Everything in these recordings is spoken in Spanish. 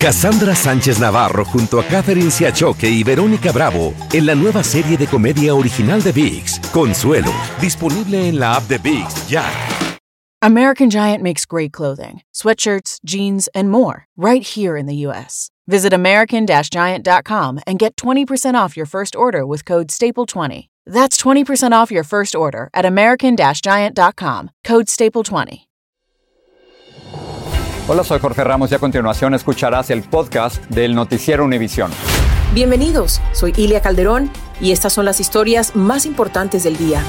Cassandra Sánchez Navarro junto a Catherine Siachoque y Verónica Bravo en la nueva serie de comedia original de VIX, Consuelo, disponible en la app de VIX ya. American Giant makes great clothing, sweatshirts, jeans, and more right here in the US. Visit american-giant.com and get 20% off your first order with code STAPLE20. That's 20% off your first order at american-giant.com, code STAPLE20. Hola, soy Jorge Ramos y a continuación escucharás el podcast del noticiero Univisión. Bienvenidos, soy Ilia Calderón y estas son las historias más importantes del día.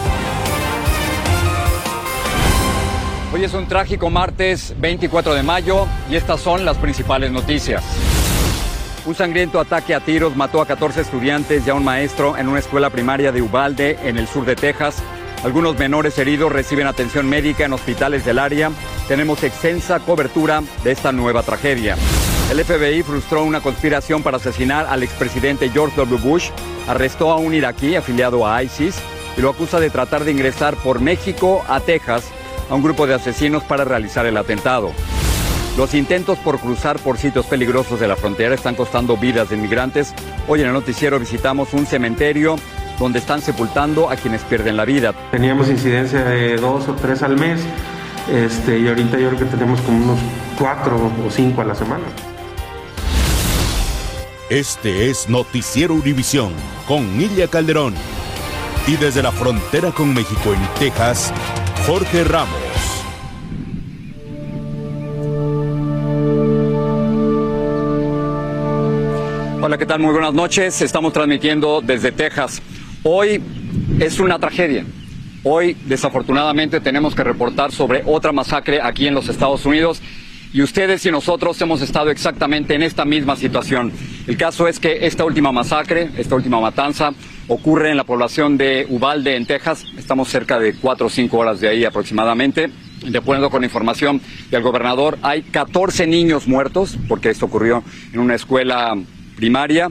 Hoy es un trágico martes 24 de mayo y estas son las principales noticias. Un sangriento ataque a tiros mató a 14 estudiantes y a un maestro en una escuela primaria de Uvalde, en el sur de Texas. Algunos menores heridos reciben atención médica en hospitales del área. Tenemos extensa cobertura de esta nueva tragedia. El FBI frustró una conspiración para asesinar al expresidente George W. Bush, arrestó a un iraquí afiliado a ISIS y lo acusa de tratar de ingresar por México a Texas a un grupo de asesinos para realizar el atentado. Los intentos por cruzar por sitios peligrosos de la frontera están costando vidas de inmigrantes. Hoy en el noticiero visitamos un cementerio donde están sepultando a quienes pierden la vida. Teníamos incidencia de dos o tres al mes este, y ahorita yo creo que tenemos como unos cuatro o cinco a la semana. Este es Noticiero Univisión con Ilia Calderón. Y desde la frontera con México en Texas, Jorge Ramos. Hola, ¿qué tal? Muy buenas noches. Estamos transmitiendo desde Texas. Hoy es una tragedia. Hoy, desafortunadamente, tenemos que reportar sobre otra masacre aquí en los Estados Unidos y ustedes y nosotros hemos estado exactamente en esta misma situación. El caso es que esta última masacre, esta última matanza, ocurre en la población de Uvalde, en Texas. Estamos cerca de cuatro o cinco horas de ahí aproximadamente. De acuerdo con información del gobernador, hay 14 niños muertos, porque esto ocurrió en una escuela primaria,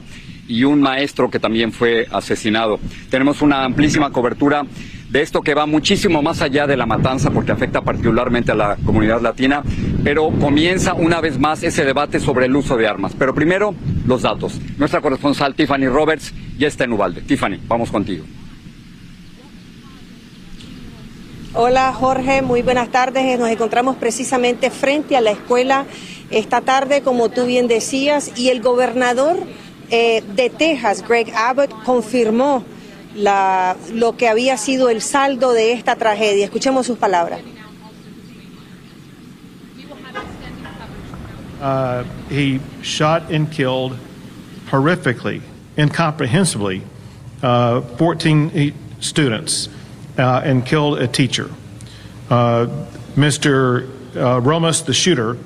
y un maestro que también fue asesinado. Tenemos una amplísima cobertura de esto que va muchísimo más allá de la matanza porque afecta particularmente a la comunidad latina, pero comienza una vez más ese debate sobre el uso de armas. Pero primero, los datos. Nuestra corresponsal Tiffany Roberts ya está en Ubalde. Tiffany, vamos contigo. Hola Jorge, muy buenas tardes. Nos encontramos precisamente frente a la escuela esta tarde, como tú bien decías, y el gobernador eh, de Texas, Greg Abbott, confirmó la, lo que había sido el saldo de esta tragedia. Escuchemos sus palabras. Uh, he shot and killed horrifically, incomprehensibly, uh, 14 students uh, and killed a teacher. Uh, Mr. Uh, Romas, the shooter,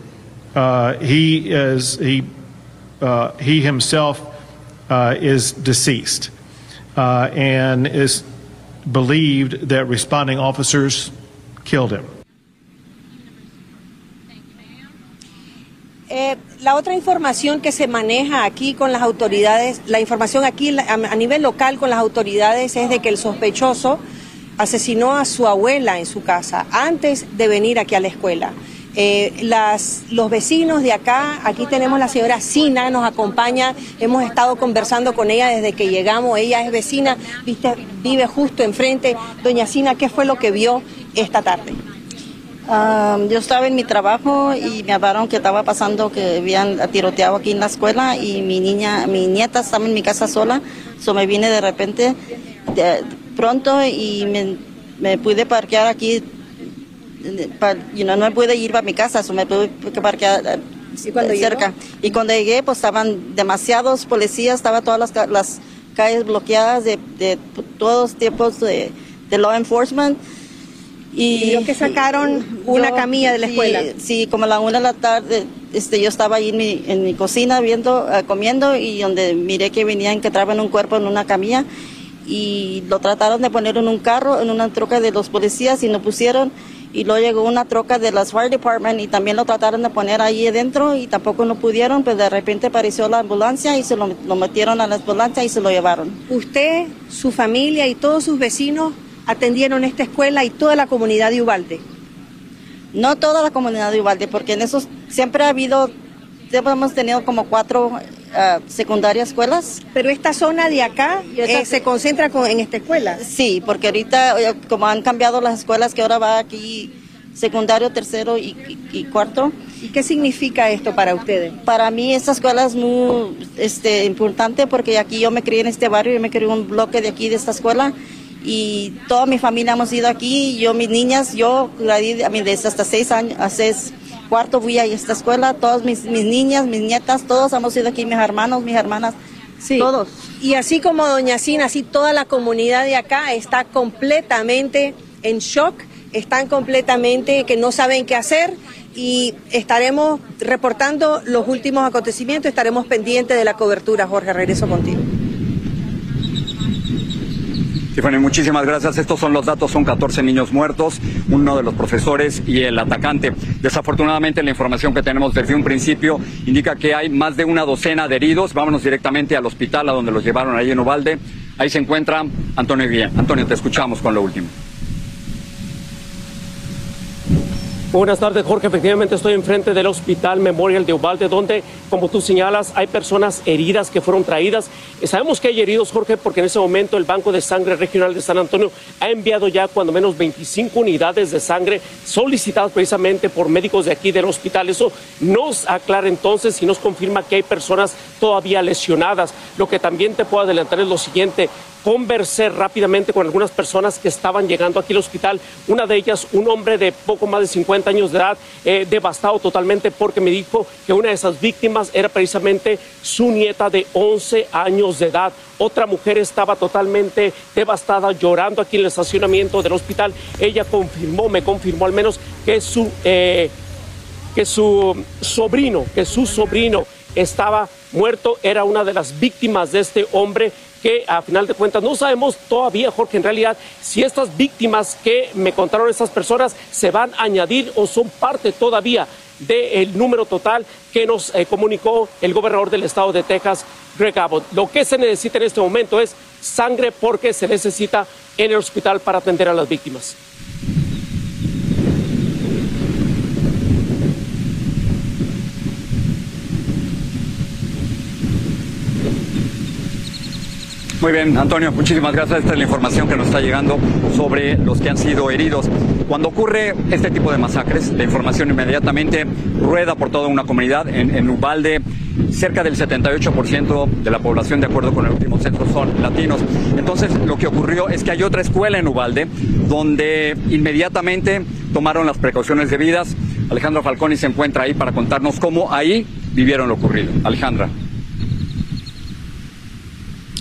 uh, he is he he himself is deceased and is believed that responding officers killed him. Eh, la otra información que se maneja aquí con las autoridades, la información aquí a, a nivel local con las autoridades es de que el sospechoso asesinó a su abuela en su casa antes de venir aquí a la escuela. Eh, las, los vecinos de acá, aquí tenemos la señora Sina, nos acompaña, hemos estado conversando con ella desde que llegamos, ella es vecina, viste, vive justo enfrente. Doña Sina, ¿qué fue lo que vio esta tarde? Ah, yo estaba en mi trabajo y me hablaron que estaba pasando que habían tiroteado aquí en la escuela y mi niña, mi nieta estaba en mi casa sola, so me vine de repente de, pronto y me, me pude parquear aquí you know, no pude ir a mi casa, so me pude parquear ¿Y cuando cerca. Llegó? Y cuando llegué, pues estaban demasiados policías, estaban todas las, las calles bloqueadas de, de todos tipos de, de law enforcement. Y, ¿Y que sacaron una yo, camilla de la escuela. Sí, sí, como a la una de la tarde, este, yo estaba ahí en mi, en mi cocina viendo, uh, comiendo y donde miré que venían, que traban un cuerpo en una camilla y lo trataron de poner en un carro, en una troca de los policías y no pusieron y luego llegó una troca de las Fire Department y también lo trataron de poner ahí adentro y tampoco no pudieron, pero de repente apareció la ambulancia y se lo, lo metieron a la ambulancia y se lo llevaron. Usted, su familia y todos sus vecinos atendieron esta escuela y toda la comunidad de Ubalde. No toda la comunidad de Ubalde, porque en esos siempre ha habido hemos tenido como cuatro ah, secundarias escuelas. Pero esta zona de acá eh, se concentra con, en esta escuela. Sí, porque ahorita eh, como han cambiado las escuelas que ahora va aquí secundario, tercero y, cuarto. ¿Y qué significa esto para ustedes? Para mí esta escuela es muy este, importante porque aquí yo me crié en este barrio, yo me crié en un bloque de aquí de esta escuela y toda mi familia hemos ido aquí, yo mis niñas, yo a mí desde hasta seis años, a seis cuarto fui a esta escuela, todas mis, mis niñas, mis nietas, todos hemos ido aquí, mis hermanos, mis hermanas, sí. todos. Y así como Doña Cina, así toda la comunidad de acá está completamente en shock están completamente que no saben qué hacer y estaremos reportando los últimos acontecimientos, estaremos pendientes de la cobertura. Jorge, regreso contigo. Tiffany, muchísimas gracias. Estos son los datos, son 14 niños muertos, uno de los profesores y el atacante. Desafortunadamente la información que tenemos desde un principio indica que hay más de una docena de heridos. Vámonos directamente al hospital a donde los llevaron ahí en Ubalde. Ahí se encuentra Antonio Guillén. Antonio, te escuchamos con lo último. Buenas tardes, Jorge. Efectivamente estoy enfrente del Hospital Memorial de Ubalde, donde, como tú señalas, hay personas heridas que fueron traídas. Sabemos que hay heridos, Jorge, porque en ese momento el Banco de Sangre Regional de San Antonio ha enviado ya cuando menos 25 unidades de sangre solicitadas precisamente por médicos de aquí del hospital. Eso nos aclara entonces y nos confirma que hay personas todavía lesionadas. Lo que también te puedo adelantar es lo siguiente conversé rápidamente con algunas personas que estaban llegando aquí al hospital. Una de ellas, un hombre de poco más de 50 años de edad, eh, devastado totalmente porque me dijo que una de esas víctimas era precisamente su nieta de 11 años de edad. Otra mujer estaba totalmente devastada, llorando aquí en el estacionamiento del hospital. Ella confirmó, me confirmó al menos que su, eh, que su sobrino, que su sobrino estaba muerto, era una de las víctimas de este hombre que a final de cuentas no sabemos todavía, Jorge, en realidad si estas víctimas que me contaron estas personas se van a añadir o son parte todavía del número total que nos eh, comunicó el gobernador del estado de Texas, Greg Abbott. Lo que se necesita en este momento es sangre porque se necesita en el hospital para atender a las víctimas. Muy bien, Antonio, muchísimas gracias. Esta es la información que nos está llegando sobre los que han sido heridos. Cuando ocurre este tipo de masacres, la información inmediatamente rueda por toda una comunidad. En, en Ubalde, cerca del 78% de la población, de acuerdo con el último censo, son latinos. Entonces, lo que ocurrió es que hay otra escuela en Ubalde donde inmediatamente tomaron las precauciones debidas. Alejandra Falconi se encuentra ahí para contarnos cómo ahí vivieron lo ocurrido. Alejandra.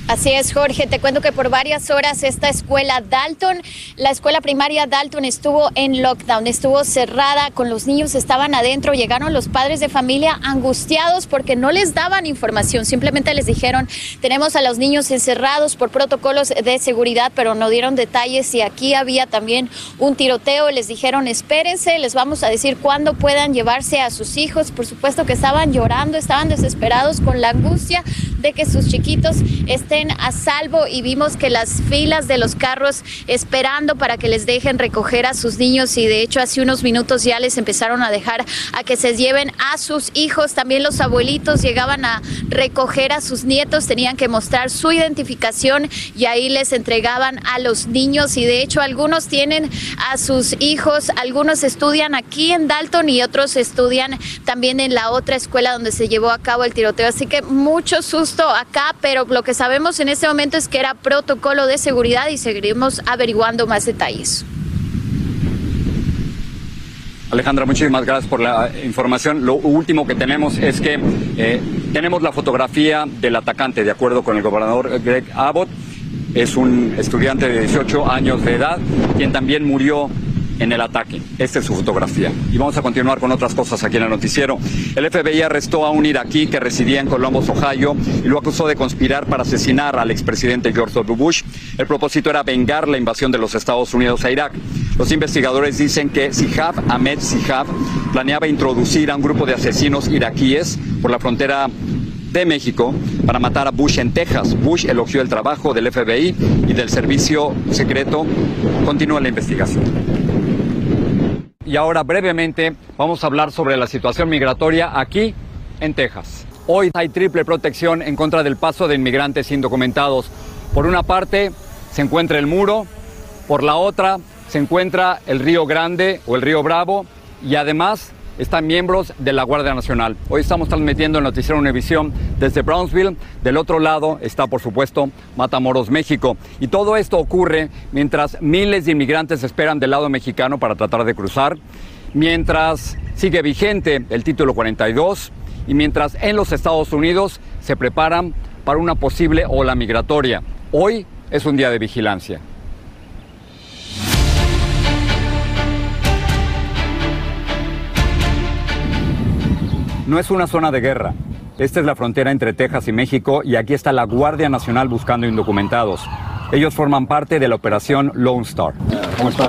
Así es, Jorge. Te cuento que por varias horas esta escuela Dalton, la escuela primaria Dalton estuvo en lockdown, estuvo cerrada, con los niños estaban adentro, llegaron los padres de familia angustiados porque no les daban información, simplemente les dijeron, tenemos a los niños encerrados por protocolos de seguridad, pero no dieron detalles y aquí había también un tiroteo, les dijeron, espérense, les vamos a decir cuándo puedan llevarse a sus hijos. Por supuesto que estaban llorando, estaban desesperados con la angustia de que sus chiquitos estén a salvo y vimos que las filas de los carros esperando para que les dejen recoger a sus niños y de hecho hace unos minutos ya les empezaron a dejar a que se lleven a sus hijos. También los abuelitos llegaban a recoger a sus nietos, tenían que mostrar su identificación y ahí les entregaban a los niños y de hecho algunos tienen a sus hijos, algunos estudian aquí en Dalton y otros estudian también en la otra escuela donde se llevó a cabo el tiroteo. Así que mucho susto acá, pero lo que sabemos en este momento es que era protocolo de seguridad y seguiremos averiguando más detalles. Alejandra, muchísimas gracias por la información. Lo último que tenemos es que eh, tenemos la fotografía del atacante, de acuerdo con el gobernador Greg Abbott. Es un estudiante de 18 años de edad, quien también murió en el ataque. Esta es su fotografía. Y vamos a continuar con otras cosas aquí en el noticiero. El FBI arrestó a un iraquí que residía en Columbus, Ohio, y lo acusó de conspirar para asesinar al expresidente George W. Bush. El propósito era vengar la invasión de los Estados Unidos a Irak. Los investigadores dicen que Sihab Ahmed Sihab planeaba introducir a un grupo de asesinos iraquíes por la frontera de México para matar a Bush en Texas. Bush elogió el trabajo del FBI y del servicio secreto. Continúa la investigación. Y ahora brevemente vamos a hablar sobre la situación migratoria aquí en Texas. Hoy hay triple protección en contra del paso de inmigrantes indocumentados. Por una parte se encuentra el muro, por la otra se encuentra el río Grande o el río Bravo y además están miembros de la Guardia Nacional. Hoy estamos transmitiendo el noticiero Univisión desde Brownsville. Del otro lado está, por supuesto, Matamoros, México. Y todo esto ocurre mientras miles de inmigrantes esperan del lado mexicano para tratar de cruzar, mientras sigue vigente el título 42 y mientras en los Estados Unidos se preparan para una posible ola migratoria. Hoy es un día de vigilancia. No es una zona de guerra. Esta es la frontera entre Texas y México y aquí está la Guardia Nacional buscando indocumentados. Ellos forman parte de la operación Lone Star. ¿Cómo están?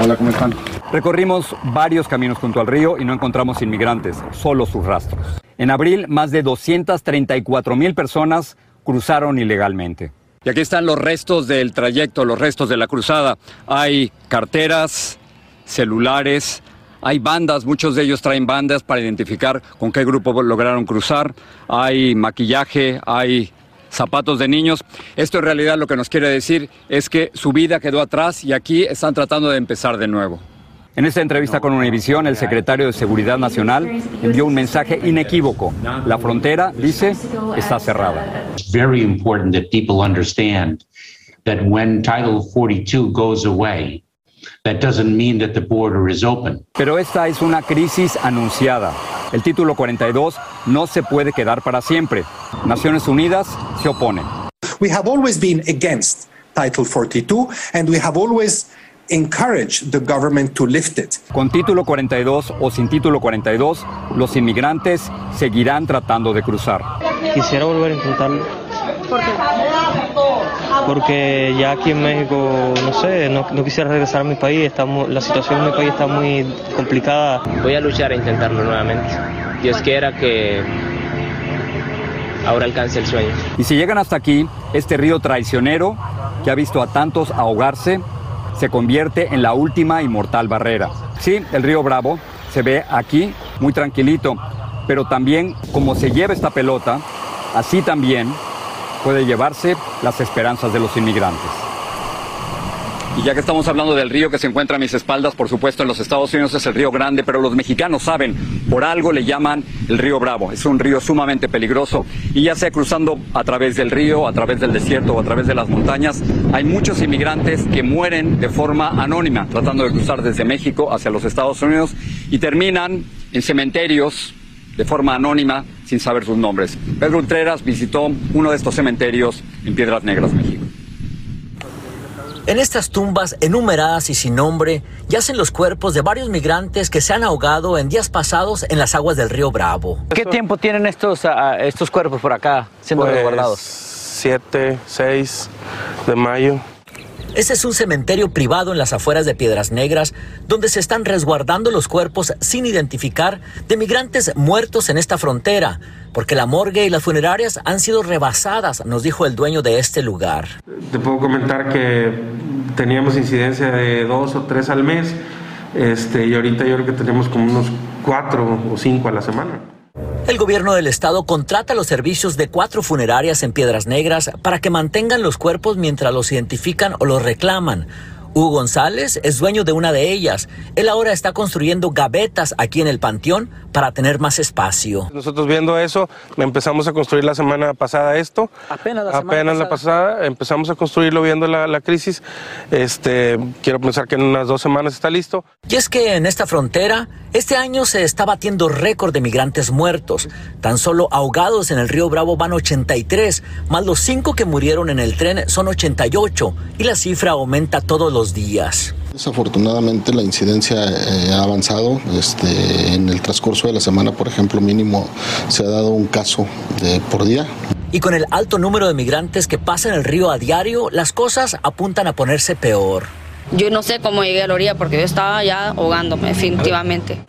Hola, ¿cómo están? Recorrimos varios caminos junto al río y no encontramos inmigrantes, solo sus rastros. En abril, más de 234 mil personas cruzaron ilegalmente. Y aquí están los restos del trayecto, los restos de la cruzada. Hay carteras, celulares, hay bandas, muchos de ellos traen bandas para identificar con qué grupo lograron cruzar. Hay maquillaje, hay zapatos de niños. Esto en realidad lo que nos quiere decir es que su vida quedó atrás y aquí están tratando de empezar de nuevo. En esta entrevista con Univisión, el secretario de Seguridad Nacional envió un mensaje inequívoco. La frontera, dice, está cerrada. It's very important that people understand that when Title 42 goes away, that doesn't mean that the border is open. Pero esta es una crisis anunciada. El título 42 no se puede quedar para siempre. Naciones Unidas se opone. We have always been against Title 42 and we have always encouraged the government to lift it. Con título 42 o sin título 42, los inmigrantes seguirán tratando de cruzar. Quisiera volver a intentarlo. ¿Por qué? Porque ya aquí en México, no sé, no, no quisiera regresar a mi país. Estamos, la situación en mi país está muy complicada. Voy a luchar a intentarlo nuevamente. Dios quiera que ahora alcance el sueño. Y si llegan hasta aquí, este río traicionero, que ha visto a tantos ahogarse, se convierte en la última y mortal barrera. Sí, el río Bravo se ve aquí muy tranquilito, pero también como se lleva esta pelota, así también puede llevarse las esperanzas de los inmigrantes. Y ya que estamos hablando del río que se encuentra a mis espaldas, por supuesto en los Estados Unidos es el río Grande, pero los mexicanos saben, por algo le llaman el río Bravo. Es un río sumamente peligroso y ya sea cruzando a través del río, a través del desierto o a través de las montañas, hay muchos inmigrantes que mueren de forma anónima tratando de cruzar desde México hacia los Estados Unidos y terminan en cementerios de forma anónima sin saber sus nombres. Pedro Ultreras visitó uno de estos cementerios en Piedras Negras, México. En estas tumbas enumeradas y sin nombre yacen los cuerpos de varios migrantes que se han ahogado en días pasados en las aguas del río Bravo. ¿Qué tiempo tienen estos, uh, estos cuerpos por acá siendo pues, resguardados? 7, 6 de mayo. Este es un cementerio privado en las afueras de Piedras Negras, donde se están resguardando los cuerpos sin identificar de migrantes muertos en esta frontera, porque la morgue y las funerarias han sido rebasadas, nos dijo el dueño de este lugar. Te puedo comentar que teníamos incidencia de dos o tres al mes, este, y ahorita yo creo que tenemos como unos cuatro o cinco a la semana. El gobierno del estado contrata los servicios de cuatro funerarias en Piedras Negras para que mantengan los cuerpos mientras los identifican o los reclaman. Hugo González es dueño de una de ellas. Él ahora está construyendo gavetas aquí en el panteón para tener más espacio. Nosotros viendo eso, empezamos a construir la semana pasada esto. Apenas la semana Apenas la pasada, empezamos a construirlo viendo la, la crisis. Este, quiero pensar que en unas dos semanas está listo. Y es que en esta frontera, este año se está batiendo récord de migrantes muertos. Tan solo ahogados en el río Bravo van 83, más los cinco que murieron en el tren son 88, y la cifra aumenta todos los días. Desafortunadamente la incidencia eh, ha avanzado. Este, en el transcurso de la semana, por ejemplo, mínimo se ha dado un caso de, por día. Y con el alto número de migrantes que pasan el río a diario, las cosas apuntan a ponerse peor. Yo no sé cómo llegué a la orilla porque yo estaba ya ahogándome definitivamente.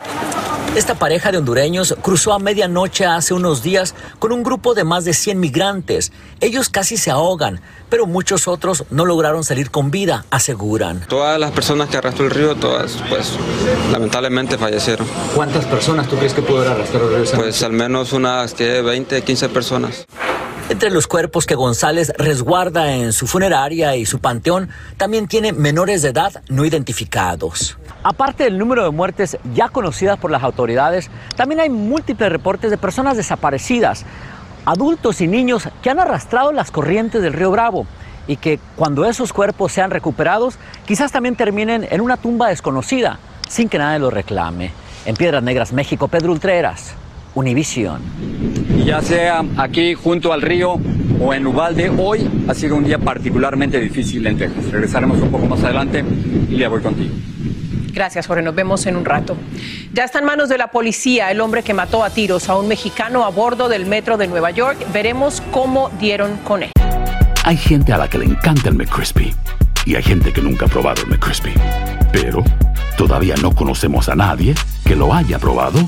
Esta pareja de hondureños cruzó a medianoche hace unos días con un grupo de más de 100 migrantes. Ellos casi se ahogan, pero muchos otros no lograron salir con vida, aseguran. Todas las personas que arrastró el río, todas, pues, lamentablemente fallecieron. ¿Cuántas personas tú crees que pudo arrastrar el río? Pues al menos unas que 20, 15 personas. Entre los cuerpos que González resguarda en su funeraria y su panteón, también tiene menores de edad no identificados. Aparte del número de muertes ya conocidas por las autoridades, también hay múltiples reportes de personas desaparecidas, adultos y niños que han arrastrado las corrientes del río Bravo y que cuando esos cuerpos sean recuperados, quizás también terminen en una tumba desconocida, sin que nadie los reclame. En Piedras Negras, México, Pedro Ultreras, Univisión. Ya sea aquí junto al río o en Ubalde, hoy ha sido un día particularmente difícil en Texas. Regresaremos un poco más adelante y le voy contigo. Gracias, Jorge. Nos vemos en un rato. Ya está en manos de la policía el hombre que mató a tiros a un mexicano a bordo del metro de Nueva York. Veremos cómo dieron con él. Hay gente a la que le encanta el McCrispy y hay gente que nunca ha probado el McCrispy. Pero todavía no conocemos a nadie que lo haya probado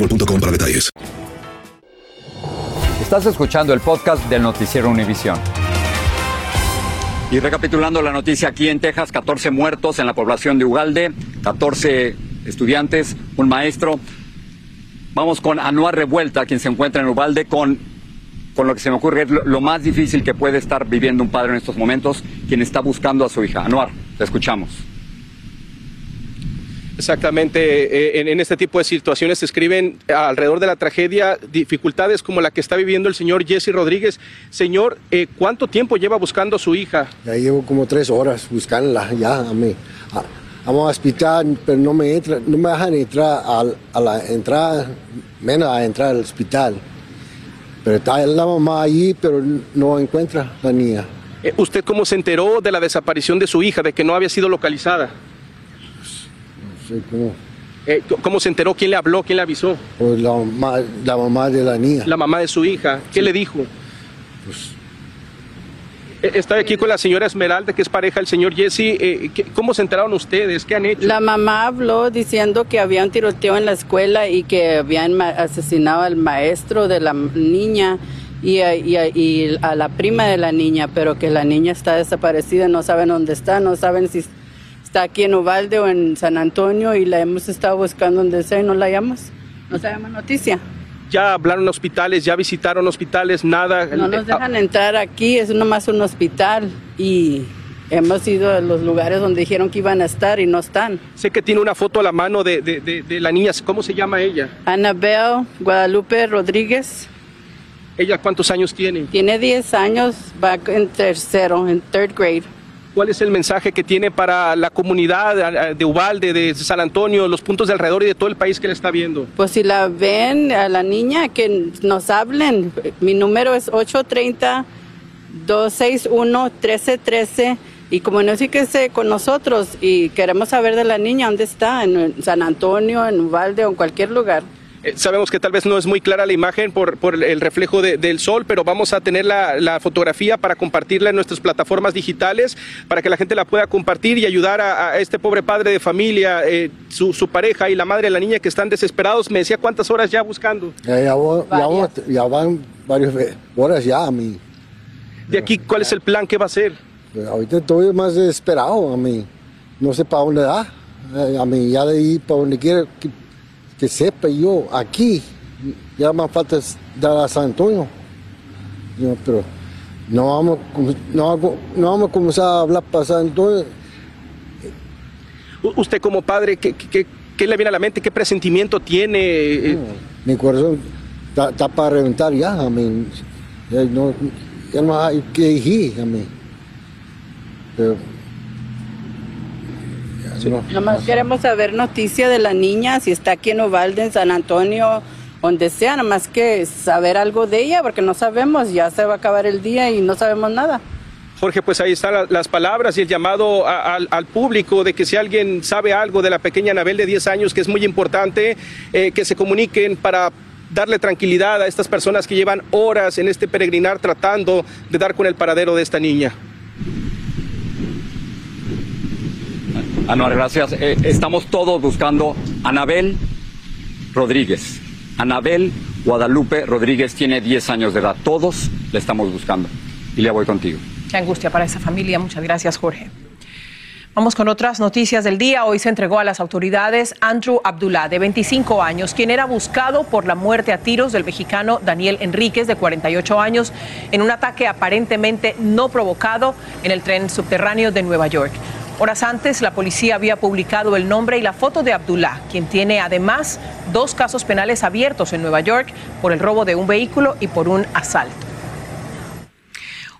boostmobile.com para detalles. Estás escuchando el podcast del noticiero Univisión. Y recapitulando la noticia aquí en Texas, 14 muertos en la población de Ugalde, 14 estudiantes, un maestro. Vamos con Anuar Revuelta, quien se encuentra en Ubalde, con, con lo que se me ocurre es lo, lo más difícil que puede estar viviendo un padre en estos momentos, quien está buscando a su hija. Anuar, te escuchamos. Exactamente, eh, en, en este tipo de situaciones se escriben alrededor de la tragedia dificultades como la que está viviendo el señor Jesse Rodríguez. Señor, eh, ¿cuánto tiempo lleva buscando a su hija? Ya llevo como tres horas buscándola, ya a mí. A- Vamos al hospital, pero no me entra, no me dejan entrar al- a, la entrada, menos a entrar al hospital. Pero está la mamá allí, pero no encuentra la niña. Eh, ¿Usted cómo se enteró de la desaparición de su hija, de que no había sido localizada? No sé cómo. Eh, ¿Cómo se enteró? ¿Quién le habló? ¿Quién le avisó? Pues la mamá, la mamá de la niña. La mamá de su hija. ¿Qué le dijo? Pues, Eh, Estoy aquí con la señora Esmeralda, que es pareja del señor Jesse. Eh, ¿qué- ¿Cómo se enteraron ustedes? ¿Qué han hecho? La mamá habló diciendo que había un tiroteo en la escuela y que habían asesinado al maestro de la niña y a, y a- y a la prima de la niña, pero que la niña está desaparecida, no saben dónde está, no saben si está aquí en Uvalde o en San Antonio y la hemos estado buscando donde sea y no la hallamos. No se llama noticia. Ya hablaron hospitales, ya visitaron hospitales, nada. No nos dejan entrar aquí, es nomás un hospital y hemos ido a los lugares donde dijeron que iban a estar y no están. Sé que tiene una foto a la mano de, de- de- de la niña. ¿Cómo se llama ella? Annabelle Guadalupe Rodríguez. ¿Ella cuántos años tiene? Tiene 10 años, va en tercero, en third grade. ¿Cuál es el mensaje que tiene para la comunidad de Ubalde, de San Antonio, los puntos de alrededor y de todo el país que le está viendo? Pues si la ven a la niña, que nos hablen. Mi número es 830-261-1313. Y comuníquese con nosotros y queremos saber de la niña, dónde está, en San Antonio, en Uvalde o en cualquier lugar. Eh, sabemos que tal vez no es muy clara la imagen por, por el reflejo de- del sol, pero vamos a tener la, la fotografía para compartirla en nuestras plataformas digitales, para que la gente la pueda compartir y ayudar a, a este pobre padre de familia, eh, su, su pareja y la madre de la niña que están desesperados. Me decía cuántas horas ya buscando. Ya, ya, voy- ya voy- ya van varias horas ya a mí. De aquí, ¿cuál es el plan? ¿Qué va a hacer? Pues ahorita estoy más desesperado, a mí. No sé para dónde da. Eh, A mí ya de ahí para donde quiera que, sepa yo, aquí, ya más falta dar a San Antonio. Yo, pero no vamos, no, vamos- no vamos a comenzar a hablar para San Antonio. Usted como padre, ¿qué, qué- qué le viene a la mente? ¿Qué presentimiento tiene? Eh, Mi corazón está, está para reventar ya, a mí. Ya no, ya no hay que decir, a mí. Pero, ya no. Nada más queremos saber noticia de la niña, si está aquí en Uvalde, en San Antonio, donde sea, nada más que saber algo de ella, porque no sabemos, ya se va a acabar el día y no sabemos nada. Jorge, pues ahí están la- las palabras y el llamado a- al público de que si alguien sabe algo de la pequeña Anabel de 10 años, que es muy importante, eh, que se comuniquen para darle tranquilidad a estas personas que llevan horas en este peregrinar tratando de dar con el paradero de esta niña. Anuar, gracias. Eh, estamos todos buscando Anabel Rodríguez. Anabel Guadalupe Rodríguez tiene 10 años de edad. Todos la estamos buscando. Y le voy contigo. Qué angustia para esa familia. Muchas gracias, Jorge. Vamos con otras noticias del día. Hoy se entregó a las autoridades Andrew Abdullah, de 25 años, quien era buscado por la muerte a tiros del mexicano Daniel Enríquez, de 48 años, en un ataque aparentemente no provocado en el tren subterráneo de Nueva York. Horas antes, la policía había publicado el nombre y la foto de Abdullah, quien tiene además dos casos penales abiertos en Nueva York por el robo de un vehículo y por un asalto.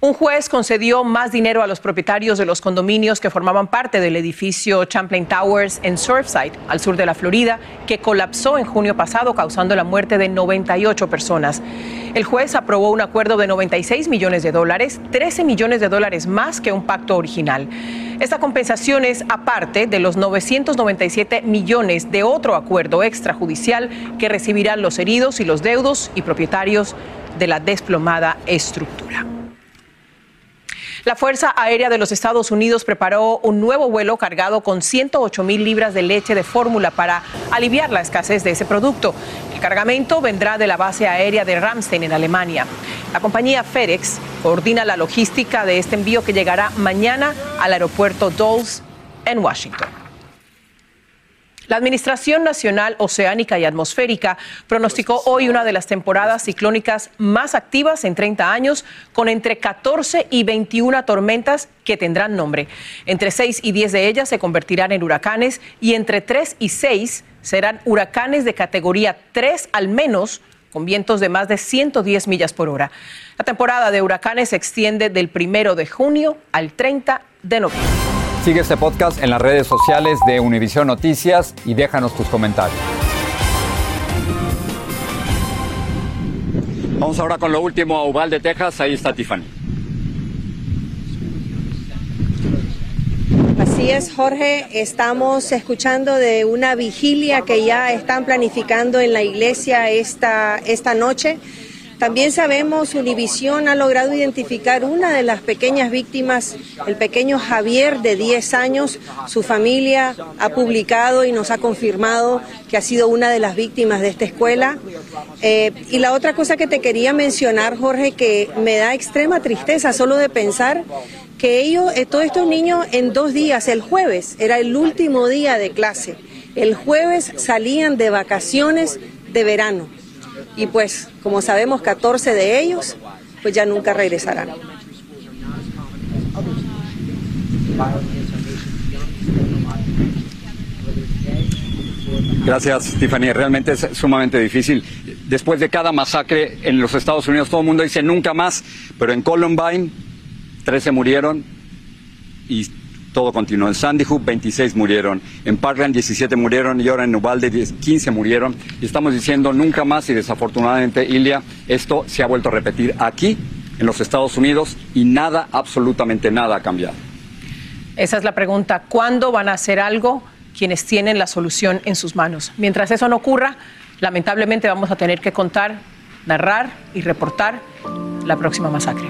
Un juez concedió más dinero a los propietarios de los condominios que formaban parte del edificio Champlain Towers en Surfside, al sur de la Florida, que colapsó en junio pasado, causando la muerte de 98 personas. El juez aprobó un acuerdo de 96 millones de dólares, 13 millones de dólares más que un pacto original. Esta compensación es aparte de los 997 millones de otro acuerdo extrajudicial que recibirán los heridos y los deudos y propietarios de la desplomada estructura. La Fuerza Aérea de los Estados Unidos preparó un nuevo vuelo cargado con 108 mil libras de leche de fórmula para aliviar la escasez de ese producto. El cargamento vendrá de la base aérea de Ramstein en Alemania. La compañía FedEx coordina la logística de este envío que llegará mañana al aeropuerto Dulles en Washington. La Administración Nacional Oceánica y Atmosférica pronosticó hoy una de las temporadas ciclónicas más activas en 30 años, con entre 14 y 21 tormentas que tendrán nombre. Entre 6 y 10 de ellas se convertirán en huracanes y entre 3 y 6 serán huracanes de categoría 3 al menos, con vientos de más de 110 millas por hora. La temporada de huracanes se extiende del 1 de junio al 30 de noviembre. Sigue este podcast en las redes sociales de Univision Noticias y déjanos tus comentarios. Vamos ahora con lo último a Uvalde, Texas. Ahí está Tiffany. Así es, Jorge. Estamos escuchando de una vigilia que ya están planificando en la iglesia esta, esta noche. También sabemos, Univisión ha logrado identificar una de las pequeñas víctimas, el pequeño Javier de 10 años. Su familia ha publicado y nos ha confirmado que ha sido una de las víctimas de esta escuela. Eh, y la otra cosa que te quería mencionar, Jorge, que me da extrema tristeza solo de pensar que ellos, eh, todos estos niños en dos días, el jueves era el último día de clase, el jueves salían de vacaciones de verano y pues como sabemos 14 de ellos pues ya nunca regresarán. Gracias, Tiffany. Realmente es sumamente difícil. Después de cada masacre en los Estados Unidos, todo el mundo dice nunca más, pero en Columbine 13 murieron y todo continuó. En Sandy Hook 26 murieron, en Parkland 17 murieron y ahora en Uvalde 10 15 murieron. Y estamos diciendo nunca más y desafortunadamente, Ilia, esto se ha vuelto a repetir aquí en los Estados Unidos y nada, absolutamente nada ha cambiado. Esa es la pregunta. ¿Cuándo van a hacer algo quienes tienen la solución en sus manos? Mientras eso no ocurra, lamentablemente vamos a tener que contar, narrar y reportar la próxima masacre.